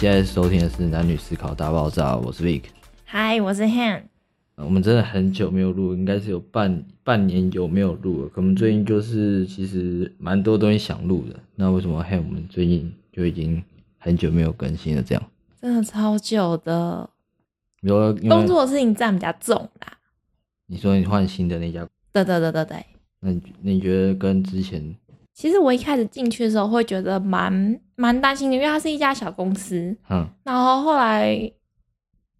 你现在收听的是《男女思考大爆炸》，我是 Vic。嗨，我是 Han。呃我们真的很久没有录，应该是有半半年有没有录了。可我们最近就是其实蛮多东西想录的，那为什么 Han 我们最近就已经很久没有更新了？这样，真的超久的，你说工作的事情占比较重啦。你说你换新的那家，对对对对对。那你那你觉得跟之前其实我一开始进去的时候会觉得蛮蛮担心的，因为它是一家小公司。嗯然后后来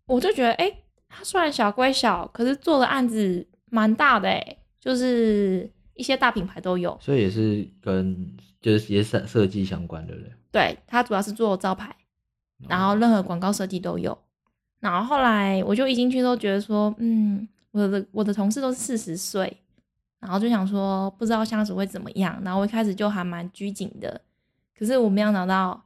我就觉得，哎、它虽然小归小，可是做的案子蛮大的、哎，就是一些大品牌都有。所以也是跟就是也是设计相关的人，对，它主要是做招牌，然后任何广告设计都有。然后后来我就一进去都觉得说，嗯，我的我的同事都是四十岁，然后就想说不知道相处会怎么样。然后我一开始就还蛮拘谨的，可是我没有想到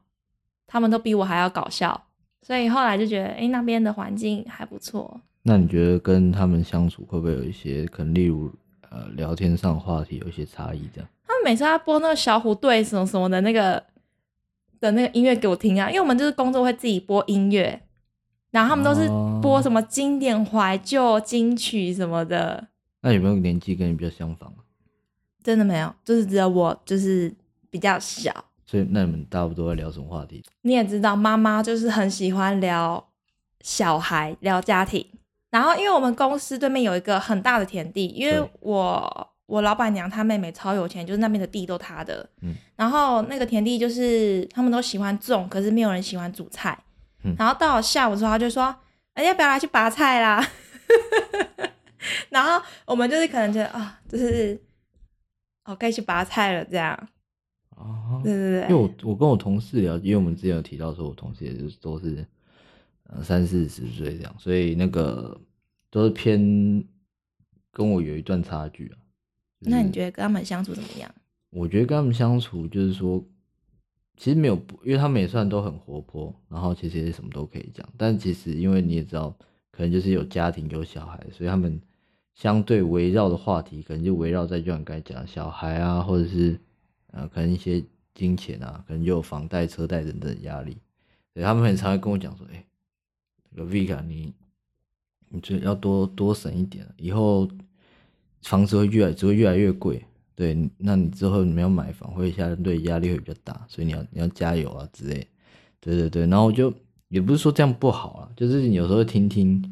他们都比我还要搞笑，所以后来就觉得，哎，那边的环境还不错。那你觉得跟他们相处会不会有一些可能，例如呃聊天上话题有一些差异？这样他们每次要播那个小虎队什么什么的那个的那个音乐给我听啊，因为我们就是工作会自己播音乐，然后他们都是哦播什么经典怀旧金曲什么的，那有没有年纪跟你比较相仿啊？真的没有，就是只有我就是比较小。所以那你们大部分都在聊什么话题？你也知道，妈妈就是很喜欢聊小孩、聊家庭。然后，因为我们公司对面有一个很大的田地，因为我我老板娘她妹妹超有钱，就是那边的地都她的。嗯然后那个田地就是他们都喜欢种，可是没有人喜欢煮菜。嗯然后到了下午的时候，他就说：“哎、要不要来去拔菜啦？” 然后我们就是可能觉得啊，就是哦，可以去拔菜了，这样。哦，对对对，因为我我跟我同事聊，因为我们之前有提到说，我同事也就是都是呃三四十岁这样，所以那个都是偏跟我有一段差距啊。就是那你觉得跟他们相处怎么样？我觉得跟他们相处就是说，其实没有不，因为他们也算都很活泼，然后其实也什么都可以讲。但其实因为你也知道，可能就是有家庭有小孩，所以他们相对围绕的话题，可能就围绕在就像你刚才讲的小孩啊，或者是啊可能一些金钱啊，可能就有房贷、车贷等等压力。所以他们很常会跟我讲说，哎、这个 Vika 你你就要多多省一点，以后房子会越来只会越来越贵。对，那你之后你们要买房会相对压力会比较大，所以你要你要加油啊之类。对对对，然后我就也不是说这样不好啊，就是你有时候听听，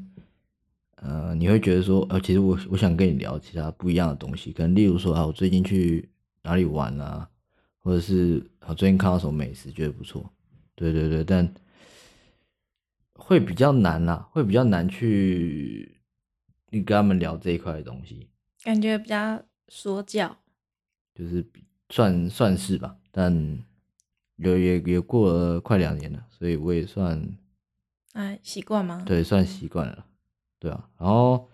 呃，你会觉得说，呃，其实我我想跟你聊其他不一样的东西，可能例如说啊，我最近去哪里玩啊，或者是啊最近看到什么美食觉得不错，对对对，但会比较难啦，会比较难去你跟他们聊这一块的东西。感觉比较说教。就是算算是吧，但有也也过了快两年了，所以我也算哎，习惯吗？对算习惯了，对啊。然后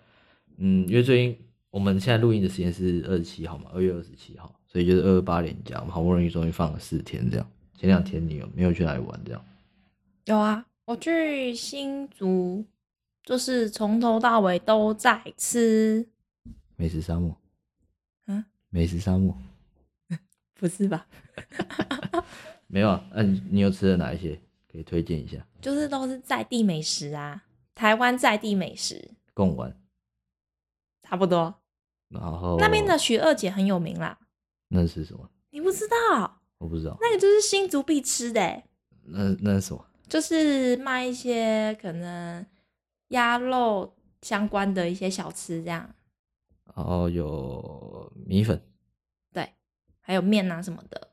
嗯，因为最近我们现在录音的时间是二十七号嘛，二月二十七号，所以就是二二八连假，我们好不容易终于放了四天这样。前两天你有没有去哪里玩这样？有啊，我去新竹，就是从头到尾都在吃。美食沙漠，嗯，美食沙漠 不是吧？没有啊？那、你你有吃了哪一些？可以推荐一下，就是都是在地美食啊，台湾在地美食，贡丸，差不多。然后那边的许二姐很有名啦，那是什么？你不知道？我不知道，那个就是新竹必吃的欸，那那是什么？就是卖一些可能鸭肉相关的一些小吃这样，然后有米粉。对，还有面啊什么的。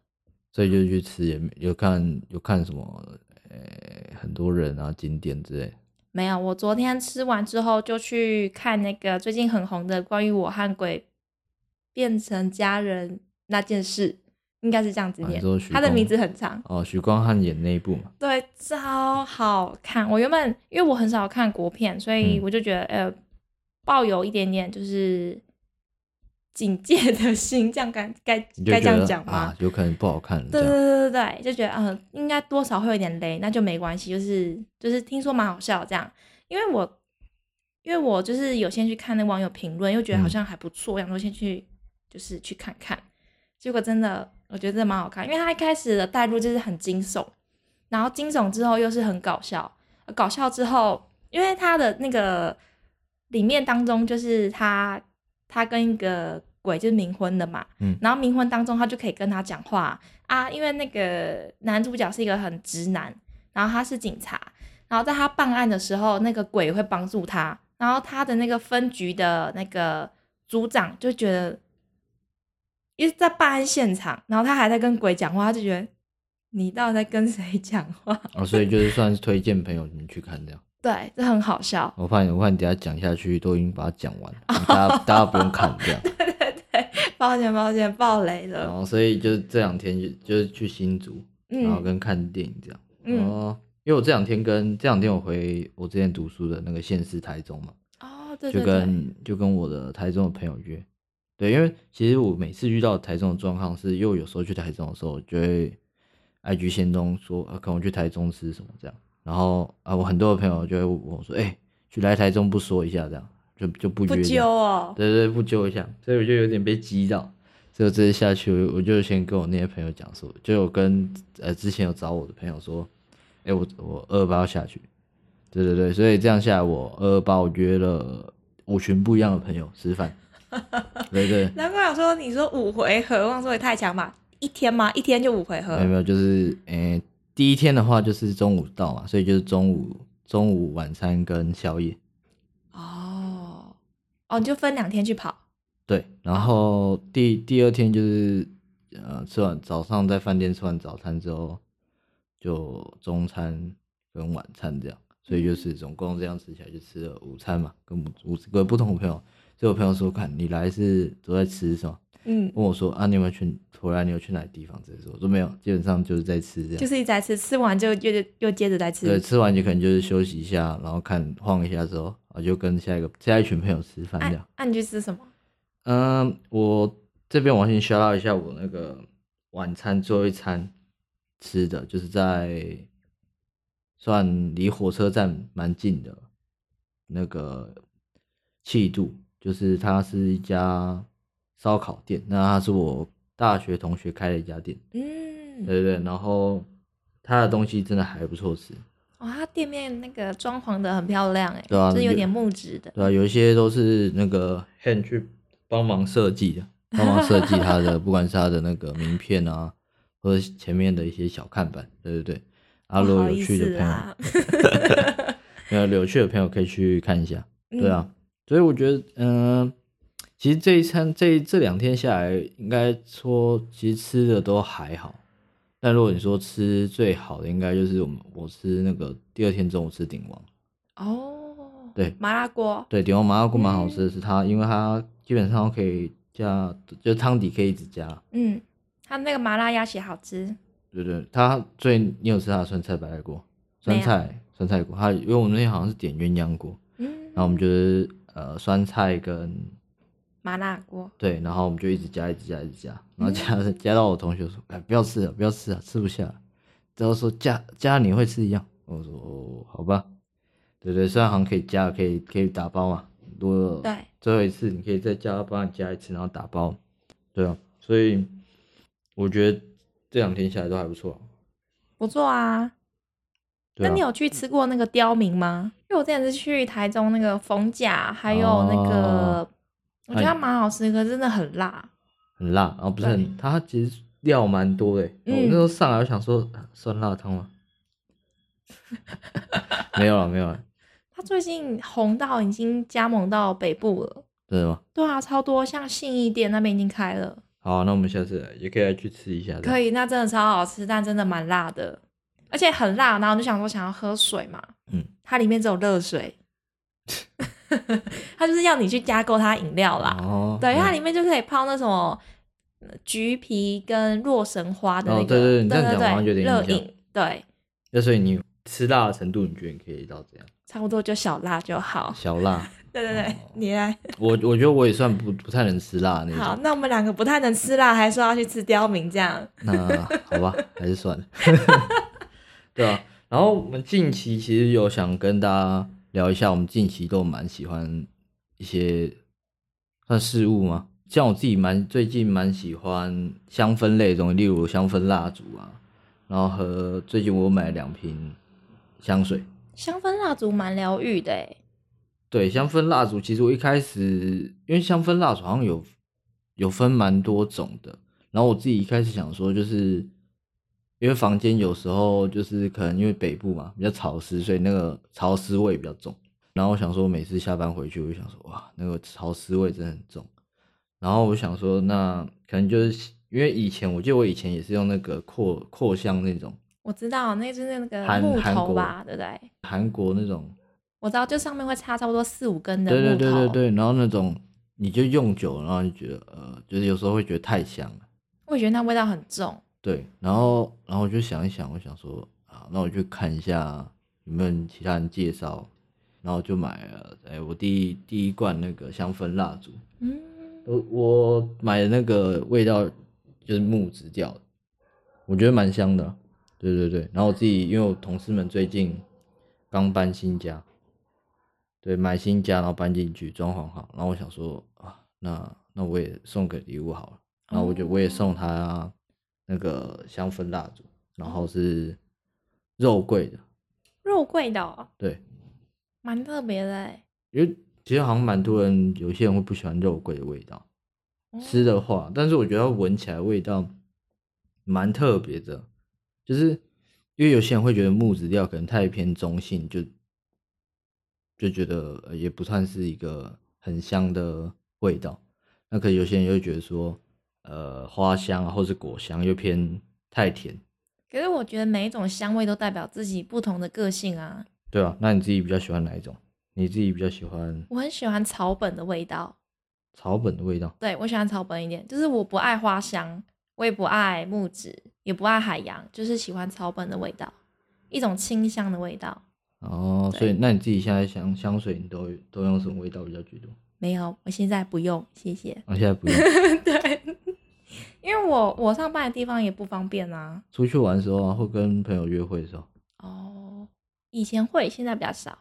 所以就去吃，也没有看有看什么，呃、很多人啊景点之类。没有，我昨天吃完之后就去看那个最近很红的关于我和鬼变成家人那件事，应该是这样子念啊你说。许光它的名字很长，哦，许光汉演那一部嘛，对，超好看。我原本因为我很少看国片，所以嗯我就觉得呃，抱有一点点就是警戒的心，这样该该该这样讲吗？啊，有可能不好看对对。对对对，就觉得嗯、呃应该多少会有点雷，那就没关系，就是就是听说蛮好笑这样，因为我因为我就是有先去看那网友评论，又觉得好嗯像还不错，我想说先去就是去看看，结果真的我觉得真的蛮好看，因为他一开始的带入就是很惊悚，然后惊悚之后又是很搞笑，搞笑之后，因为他的那个里面当中就是他他跟一个鬼就是冥婚的嘛，嗯然后冥婚当中他就可以跟他讲话啊，因为那个男主角是一个很直男，然后他是警察，然后在他办案的时候，那个鬼会帮助他，然后他的那个分局的那个组长就觉得，因为在办案现场，然后他还在跟鬼讲话，他就觉得你到底在跟谁讲话？哦，所以就是算是推荐朋友你们去看这样。对，这很好笑。我怕你，我怕你等下讲下去都已经把它讲完了，大家大家不用看这样。对对对抱歉，抱歉，爆雷了。然后所以就是这两天就就是去新竹，然后嗯跟看电影这样。嗯，哦，因为我这两天跟这两天我回我之前读书的那个县市台中嘛，哦，对就跟就跟我的台中的朋友约。对，因为其实我每次遇到台中的状况是，因为有时候去台中的时候，就会 IG 先东说，啊，可能我去台中吃什么这样。然后啊，我很多的朋友就会问我说，哎、去来台中不说一下这样，就就不不揪哦。对对，不揪一下，所以我就有点被激到，所以我这次下去，我我就先跟我那些朋友讲说，就有跟呃之前有找我的朋友说，哎、我我二二八要下去，对对对，所以这样下来，我二二八我约了五群不一样的朋友吃饭，对对，难怪我说你说五回合，忘说也太强吧？一天吗？一天就五回合没有？没有，就是诶、第一天的话就是中午到嘛，所以就是中午中午晚餐跟宵夜，哦，哦，你就分两天去跑。对，然后第第二天就是呃吃完早上在饭店吃完早餐之后，就中餐跟晚餐这样，所以就是总共这样吃起来就吃了午餐嘛，跟五五个不同的朋友。所以我朋友说，看你来是都在吃什么？嗯，问我说啊，你有没有去回来？你有去哪个地方？这些说我说没有，基本上就是在吃这样。就是一直在吃，吃完就又又接着在吃。对，吃完就可能就是休息一下，然后看晃一下之后，啊就跟下一个下一群朋友吃饭这按样。按、你去吃什么？嗯，我这边我先 shout out 一下我那个晚餐最后一餐吃的，就是在算离火车站蛮近的那个气度，就是它是一家烧烤店，那它是我大学同学开的一家店，嗯，对对对，然后它的东西真的还不错吃，哦，它店面那个装潢的很漂亮哎，对啊是有点木质的。对啊，有一些都是那个 hand 去帮忙设计的，帮忙设计它的，不管是它的那个名片啊，或者前面的一些小看板，对对对。啊，如果有趣的朋友，有有趣的朋友可以去看一下。对嗯啊，所以我觉得，嗯、其实这一餐这这两天下来，应该说其实吃的都还好。但如果你说吃最好的，应该就是我们我吃那个第二天中午吃鼎王。哦，对麻辣锅，对，鼎王麻辣锅蛮好吃的是它，因为它基本上可以加，就是汤底可以一直加。嗯，它那个麻辣鸭血好吃。对对，它最你有吃它的酸菜白菜锅、酸菜酸菜锅，它因为我们那天好像是点鸳鸯锅，嗯，然后我们就是呃酸菜跟麻辣锅，对，然后我们就一直加一直加一直加，然后加、嗯 加到我同学说，哎不要吃了不要吃了，吃不下，然后说加加你会吃一样，我说哦好吧，对对，虽然好像可以加可以可以打包嘛，如果对，最后一次你可以再加帮你加一次，然后打包，对啊，所以我觉得这两天下来都还不错啊，不错啊。那你有去吃过那个刁民吗？因为我之前是去台中那个逢甲，还有那个，哦我觉得它蛮好吃，可是真的很辣。很辣，然后不是很，它其实料蛮多的欸，我嗯那时候上来我想说啊酸辣汤吗？没有了没有了，它最近红到已经加盟到北部了。真的吗？对啊，超多，像信义店那边已经开了。好，那我们下次也可以来去吃一下。可以，那真的超好吃，但真的蛮辣的，而且很辣。然后我就想说想要喝水嘛，嗯，它里面只有热水，它就是要你去加购它饮料啦。哦，对，嗯它里面就可以泡那什么呃橘皮跟洛神花的那个，哦对对对你这样对讲好像有对点热饮，对，那所以你吃辣的程度，你觉得你可以到怎样？差不多就小辣就好。小辣，对对对哦，你来。我我觉得我也算不不太能吃辣的那好，那我们两个不太能吃辣，还说要去吃刁民这样。那好吧，还是算了。对啊，然后我们近期其实有想跟大家聊一下，我们近期都蛮喜欢一些算事物吗？像我自己蛮最近蛮喜欢香氛类的东西，例如香氛蜡烛啊，然后和最近我买了两瓶香水。香氛蜡烛蛮疗愈的诶。对，香氛蜡烛其实我一开始因为香氛蜡烛好像有有分蛮多种的，然后我自己一开始想说，就是因为房间有时候就是可能因为北部嘛比较潮湿，所以那个潮湿味比较重。然后我想说，每次下班回去，我就想说，哇，那个潮湿味真的很重。然后我想说，那可能就是因为以前我记得我以前也是用那个扩扩香那种，我知道那就是那个韩木韩国头吧，对不对？韩国那种，我知道，就上面会插差不多四五根的对木头。对对对对，然后那种你就用久了，然后就觉得呃，就是有时候会觉得太香了。我也觉得那味道很重。对，然后然后我就想一想，我想说啊，那我去看一下有没有其他人介绍，然后就买了，哎，我第一第一罐那个香氛蜡烛，嗯，我我买的那个味道就是木质调的，我觉得蛮香的，对对对。然后我自己因为我同事们最近刚搬新家，对，买新家然后搬进去，装潢好，然后我想说啊，那那我也送个礼物好了，然后我就我也送他那个香氛蜡烛，然后是肉桂的，肉桂的、哦，对，蛮特别的哎。因为其实好像蛮多人，有些人会不喜欢肉桂的味道。哦吃的话，但是我觉得闻起来味道蛮特别的，就是因为有些人会觉得木质调可能太偏中性，就就觉得呃也不算是一个很香的味道。那可能有些人又觉得说，呃，花香啊，或是果香又偏太甜，可是我觉得每一种香味都代表自己不同的个性啊。对啊，那你自己比较喜欢哪一种？你自己比较喜欢我很喜欢草本的味道，草本的味道？对我喜欢草本一点，就是我不爱花香，我也不爱木质，也不爱海洋，就是喜欢草本的味道，一种清香的味道。哦，所以那你自己现在香香水你都都用什么味道比较居多？没有，我现在不用，谢谢。啊，现在不用。对，因为我我上班的地方也不方便啊。出去玩的时候啊，或跟朋友约会的时候，哦，以前会，现在比较少。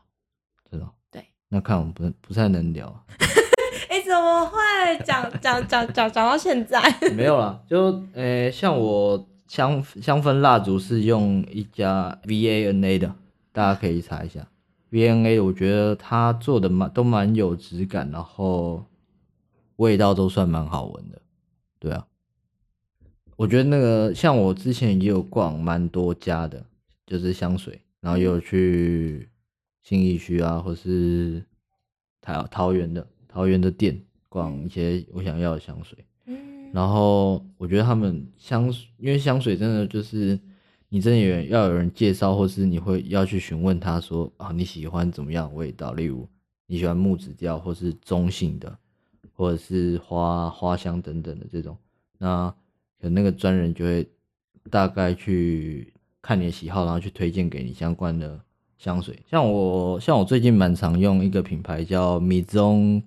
知道？对。那看我们不不太能聊啊，哎、怎么会讲讲讲讲讲到现在？没有啦，就呃、像我香香氛蜡烛是用一家 VANA 的，大家可以查一下 VANA，我觉得它做的蛮都蛮有质感，然后味道都算蛮好闻的，对啊。我觉得那个像我之前也有逛蛮多家的，就是香水，然后也有去新义区啊，或是桃桃园的桃园的店逛一些我想要的香水。嗯，然后我觉得他们香，因为香水真的就是你真的有人要有人介绍，或是你会要去询问他说啊你喜欢怎么样的味道，例如你喜欢木质调，或是中性的，或者是花花香等等的这种，那那个专人就会大概去看你的喜好，然后去推荐给你相关的香水。像我像我最近蛮常用一个品牌叫 Maison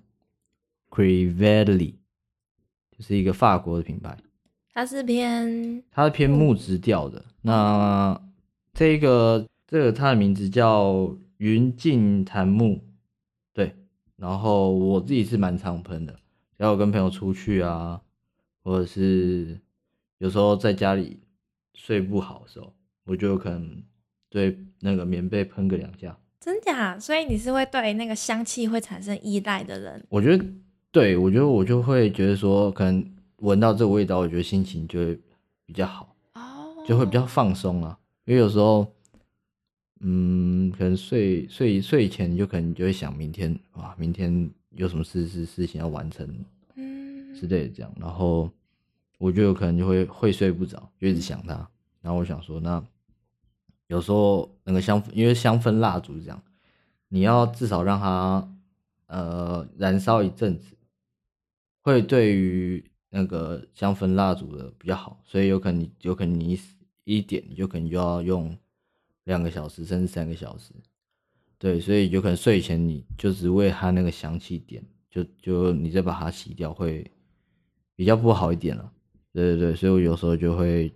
Crivelli，就是一个法国的品牌，它是偏它是偏木质调的。那这个这个它的名字叫云静檀木，对。然后我自己是蛮常喷的，只要我跟朋友出去啊，或者是有时候在家里睡不好的时候，我就有可能对那个棉被喷个两下。真假，所以你是会对那个香气会产生依赖的人。我觉得，对我觉得我就会觉得说，可能闻到这个味道，我觉得心情就会比较好。哦，就会比较放松啊。因为有时候，嗯，可能睡睡睡前，就可能就会想明天哇，明天有什么事事事情要完成嗯之类的这样，然后我就有可能就会会睡不着，就一直想它。然后我想说，那有时候那个香，因为香氛蜡烛这样，你要至少让它呃燃烧一阵子，会对于那个香氛蜡烛的比较好，所以有可能你有可能你一点，你就可能就要用两个小时甚至三个小时，对，所以有可能睡前你就只为它那个香气点，就就你再把它洗掉会比较不好一点了，对对对，所以我有时候就会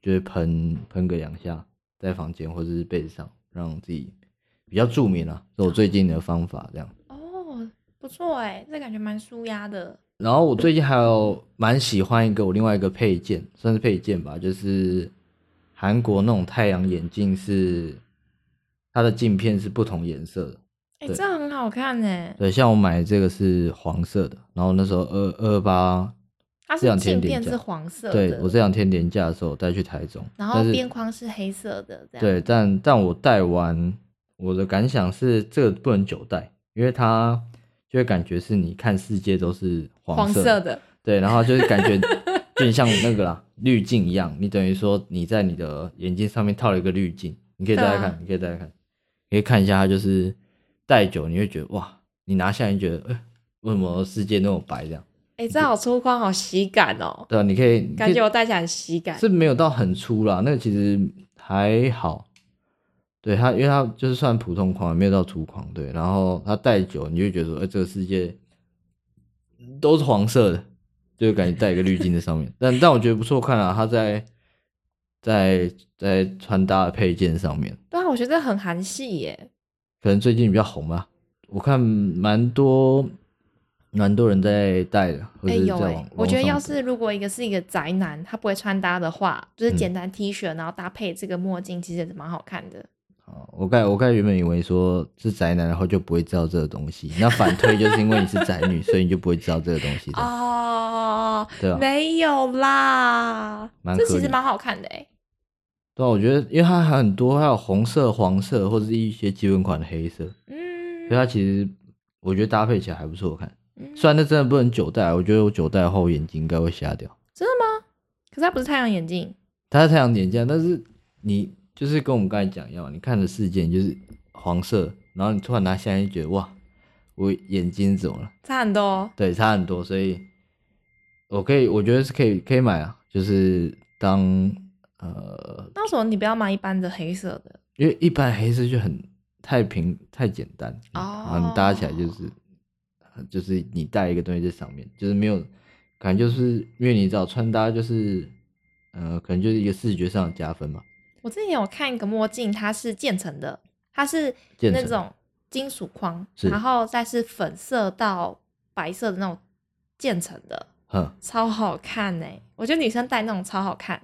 就会喷喷个两下，在房间或者是被子上，让自己比较助眠啊，是我最近的方法这样。哦，不错哎，这感觉蛮舒压的。然后我最近还有蛮喜欢一个我另外一个配件，算是配件吧，就是韩国那种太阳眼镜是它的镜片是不同颜色的。哎、对这样很好看呢。对，像我买的这个是黄色的，然后那时候二二八，它这两是镜片是黄色的，对我这两天年假的时候带去台中，然后边框是黑色的，这样。对，但但我戴完，我的感想是这个不能久戴，因为它就会感觉是你看世界都是黄色色的，对，然后就是感觉就像那个啦滤镜一样，你等于说你在你的眼睛上面套了一个滤镜，你可以再来看，啊你可以再来看，你可以看一下它就是戴久，你会觉得哇，你拿下来你觉得，哎、为什么世界那么白这样？哎、这好粗犷，好喜感哦，对啊，你可以感觉我戴起来很喜感。是没有到很粗啦，那个其实还好。对它，因为它就是算普通框，没有到粗框。对，然后它戴久，你就会觉得说，哎、这个世界都是黄色的，就感觉戴一个滤镜在上面。但但我觉得不错看啊，它在在在穿搭的配件上面，对啊，我觉得很韩系耶。可能最近比较红吧。我看蛮多蛮多人在戴的，或哎、有哎、我觉得要是如果一个是一个宅男，他不会穿搭的话，就是嗯简单 T 恤，然后搭配这个墨镜，其实也是蛮好看的。哦，我刚我刚原本以为说是宅男，然后就不会知道这个东西。那反推就是因为你是宅女，所以你就不会知道这个东西的。哦，对啊没有啦，这其实蛮好看的哎。对啊，我觉得因为它还很多，还有红色、黄色，或者是一些基本款的黑色，嗯所以它其实我觉得搭配起来还不错看。嗯虽然那真的不能久戴，我觉得我久戴后眼睛应该会瞎掉。真的吗可是它不是太阳眼镜，它是太阳眼镜，但是你就是跟我们刚才讲一样，你看的事件就是黄色，然后你突然拿下来就觉得哇，我眼睛怎么了？差很多。对，差很多，所以我可以，我觉得是可以，可以买啊，就是当呃，那为什么你不要买一般的黑色的？因为一般黑色就很太平太简单，哦然后你搭起来就是就是你带一个东西在上面，就是没有感觉，就是因为你知道穿搭就是呃，可能就是一个视觉上的加分嘛，我之前有看一个墨镜，它是渐层的，它是那种金属框，然后再是粉色到白色的那种渐层的，哼，超好看呢、我觉得女生戴那种超好看，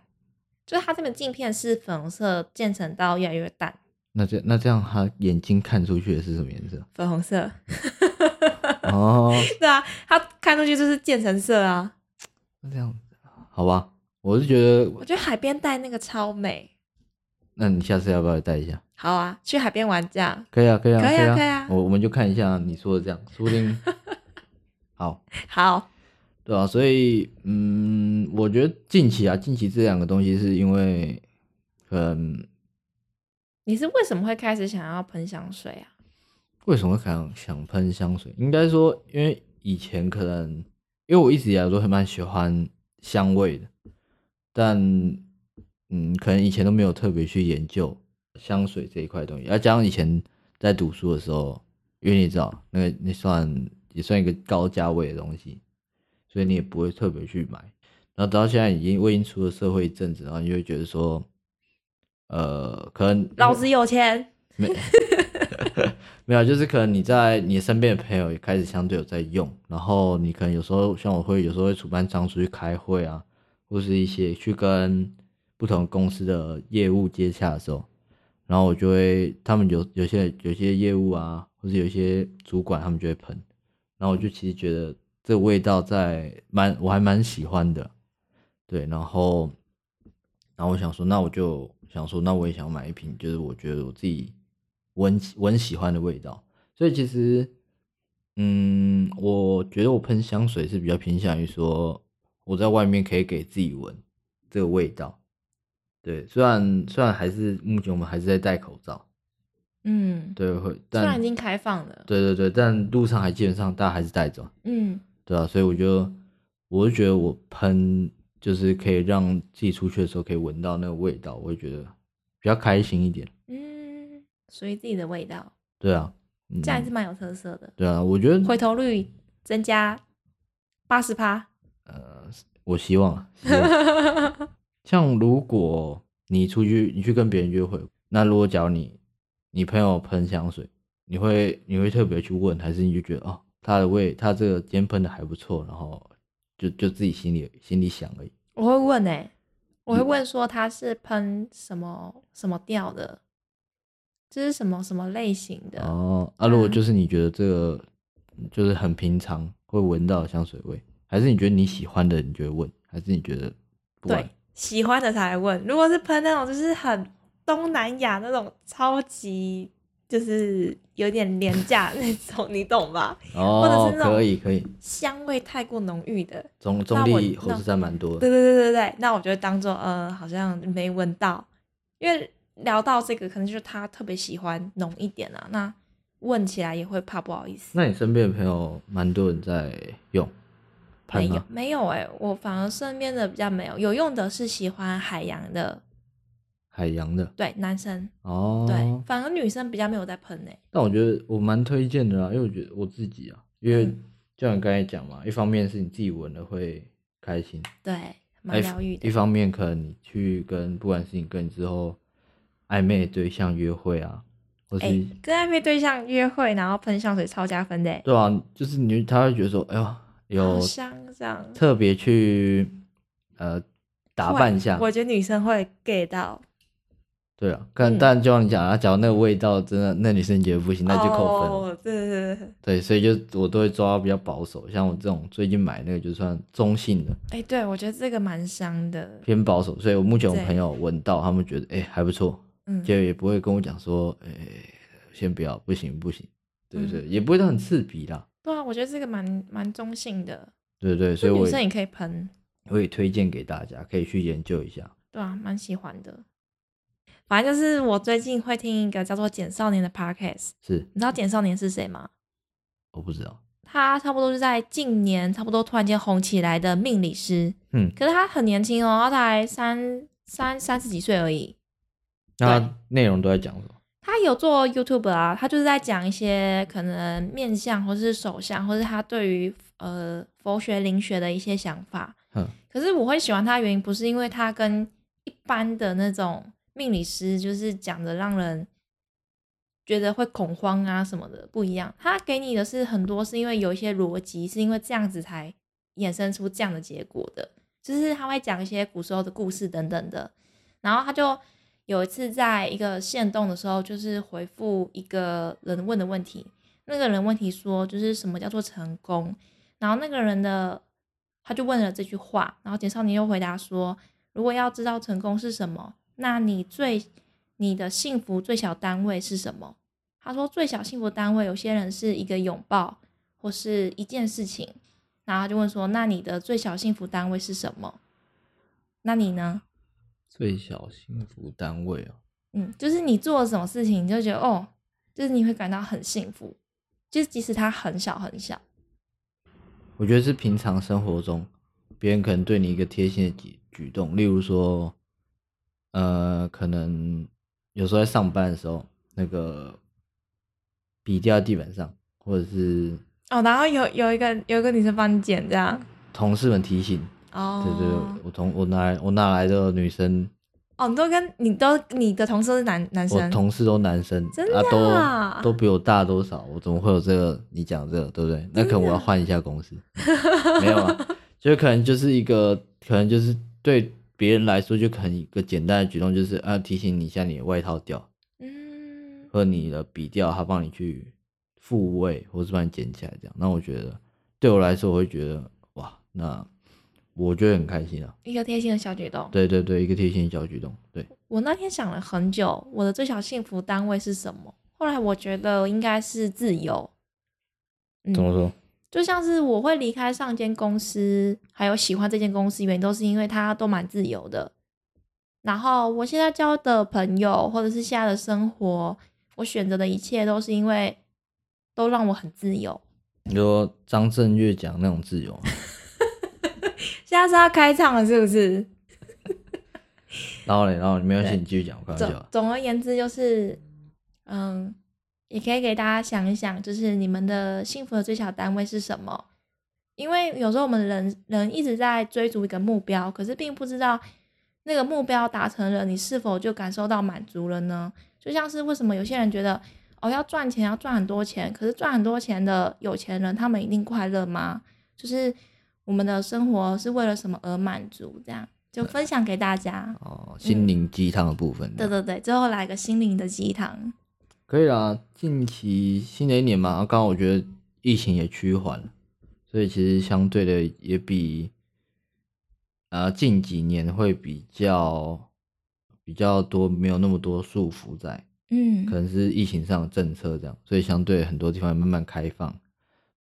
就是它这边镜片是粉红色渐层到越来越淡，那这那这样他眼睛看出去的是什么颜色？粉红色。哦，对啊，它看出去就是渐层色啊。那这样子，好吧，我是觉得，我觉得海边带那个超美。那你下次要不要带一下？好啊，去海边玩这样。可以啊，可以啊，可以啊啊，可以啊我我们就看一下你说的这样，说不定 好，好，对啊，所以嗯，我觉得近期啊，近期这两个东西是因为，嗯，你是为什么会开始想要喷香水啊？为什么会想想喷香水？应该说，因为以前可能，因为我一直以来都很蛮喜欢香味的，但嗯，可能以前都没有特别去研究香水这一块东西，而加上以前在读书的时候，因为你知道，那个那算也算一个高价位的东西，所以你也不会特别去买。然后直到现在已经我已经出了社会一阵子，然后你就会觉得说，呃，可能老子有钱。没 没有，就是可能你在你身边的朋友也开始相对有在用，然后你可能有时候像我会有时候会主办张出去开会啊，或是一些去跟不同公司的业务接洽的时候，然后我就会他们有有些有些业务啊，或是有一些主管他们就会喷，然后我就其实觉得这味道在蛮我还蛮喜欢的，对，然后然后我想说，那我就想说，那我也想买一瓶，就是我觉得我自己闻闻喜欢的味道。所以其实，嗯，我觉得我喷香水是比较偏向于说，我在外面可以给自己闻这个味道。对，虽然虽然还是目前我们还是在戴口罩，嗯，对，会，虽然已经开放了。对对对，但路上还基本上大家还是戴着。嗯，对啊，所以我就我就觉得我喷就是可以让自己出去的时候可以闻到那个味道，我会觉得比较开心一点。嗯，属于自己的味道，对啊，嗯，这样还是蛮有特色的。对啊，我觉得回头率增加八十趴。呃，我希望啊，希望 像如果你出去你去跟别人约会，那如果假如你你朋友喷香水，你会你会特别去问，还是你就觉得哦，他的味他这个今天喷的还不错，然后就就自己心里心里想而已。我会问哎、我会问说他是喷什么什么调的，这是什么什么类型的？哦，啊，如果嗯就是你觉得这个就是很平常会闻到香水味，还是你觉得你喜欢的，你就会问，还是你觉得不管对，喜欢的才会问。如果是喷那种就是很东南亚那种超级就是有点廉价那种，你懂吧？或者哦是，那种可以可以，香味太过浓郁的，中中那我立火那车站蛮多的，对对对对对，那我就会当做呃好像没闻到，因为聊到这个可能就是他特别喜欢浓一点啊，那问起来也会怕不好意思。那你身边的朋友蛮多人在用喷没有？没有哎、我反而身边的比较没有，有用的是喜欢海洋的，海洋的？对男生，哦，对，反而女生比较没有在喷哎、但我觉得我蛮推荐的啊，因为我觉得我自己啊，因为嗯。就像你刚才讲嘛，一方面是你自己闻了会开心，对，蛮疗愈的。一方面可能你去跟不管是你跟你之后暧昧的对象约会啊，或是、哎、跟暧昧对象约会，然后喷香水超加分的、欸，对啊，就是你他会觉得说，哎呦，有香这样。特别去呃打扮一下，我觉得女生会 get 到，对啊，但、嗯但就像你讲啊，假如那个味道真的那女生觉得不行，那就扣分了。哦，对对对，对，所以就我都会抓比较保守，像我这种最近买那个就算中性的，哎、对我觉得这个蛮香的，偏保守，所以我目前我朋友闻到，他们觉得哎、还不错，嗯，就也不会跟我讲说哎、先不要，不行不行，对不对？嗯也不会到很刺鼻啦，对啊，我觉得这个蛮蛮中性的，对对，所以我也女生也可以喷，我也推荐给大家，可以去研究一下。对啊，蛮喜欢的。反正就是我最近会听一个叫做《简少年》的 podcast，是你知道简少年是谁吗？我不知道，他差不多是在近年差不多突然间红起来的命理师，嗯，可是他很年轻哦，他才三三三十几岁而已。那内容都在讲什么？他有做 YouTube 啊，他就是在讲一些可能面相或是手相，或是他对于呃佛学灵学的一些想法。哼，可是我会喜欢他的原因，不是因为他跟一般的那种命理师就是讲的让人觉得会恐慌啊什么的不一样。他给你的是很多是因为有一些逻辑，是因为这样子才衍生出这样的结果的。就是他会讲一些古时候的故事等等的，然后他就有一次在一个线动的时候，就是回复一个人问的问题，那个人问题说就是什么叫做成功，然后那个人的他就问了这句话，然后简少年又回答说，如果要知道成功是什么，那你最你的幸福最小单位是什么？他说最小幸福单位，有些人是一个拥抱或是一件事情，然后他就问说，那你的最小幸福单位是什么？那你呢？最小幸福单位哦，嗯，就是你做了什么事情，你就觉得哦，就是你会感到很幸福，就是即使它很小很小，我觉得是平常生活中别人可能对你一个贴心的举举动，例如说，呃，可能有时候在上班的时候，那个笔掉在地板上，或者是哦，然后有有一个有一个女生帮你捡这样，同事们提醒，哦，对对，对我同我哪来我哪来的女生，哦，你都跟你都你的同事是男男生？我生，同事都男生，真的啊？啊都都比我大多少，我怎么会有这个？你讲这个对不对？那可能我要换一下公司，没有啊，就可能就是一个，可能就是对别人来说，就可能一个简单的举动，就是啊提醒你一下你的外套掉，嗯，和你的笔掉，他帮你去复位，或是帮你捡起来这样。那我觉得对我来说，我会觉得哇，那我觉得很开心啊。一个贴心的小举动。对对对，一个贴心的小举动，对。我那天想了很久，我的最小幸福单位是什么？后来我觉得应该是自由。嗯怎么说？就像是我会离开上间公司，还有喜欢这间公司，原因都是因为它都蛮自由的。然后我现在交的朋友，或者是现在的生活，我选择的一切都是因为都让我很自由。你说张震岳讲那种自由吗，现在是要开唱了，是不是？然后嘞，然后没关系，对你继续讲，我开玩总笑。总而言之，就是嗯，也可以给大家想一想，就是你们的幸福的最小单位是什么？因为有时候我们人人一直在追逐一个目标，可是并不知道那个目标达成了，你是否就感受到满足了呢？就像是为什么有些人觉得哦要赚钱要赚很多钱，可是赚很多钱的有钱人他们一定快乐吗？就是我们的生活是为了什么而满足？这样就分享给大家。哦，心灵鸡汤的部分。对对对，最后来个心灵的鸡汤。可以啦，近期新的一年嘛，刚刚我觉得疫情也趋缓了，所以其实相对的也比呃近几年会比较比较多，没有那么多束缚在。嗯，可能是疫情上的政策这样，所以相对很多地方慢慢开放。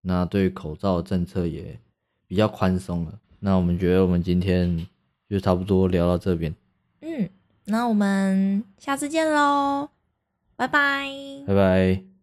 那对于口罩政策也比较宽松了。那我们觉得我们今天就差不多聊到这边。嗯，那我们下次见喽，拜拜，拜拜。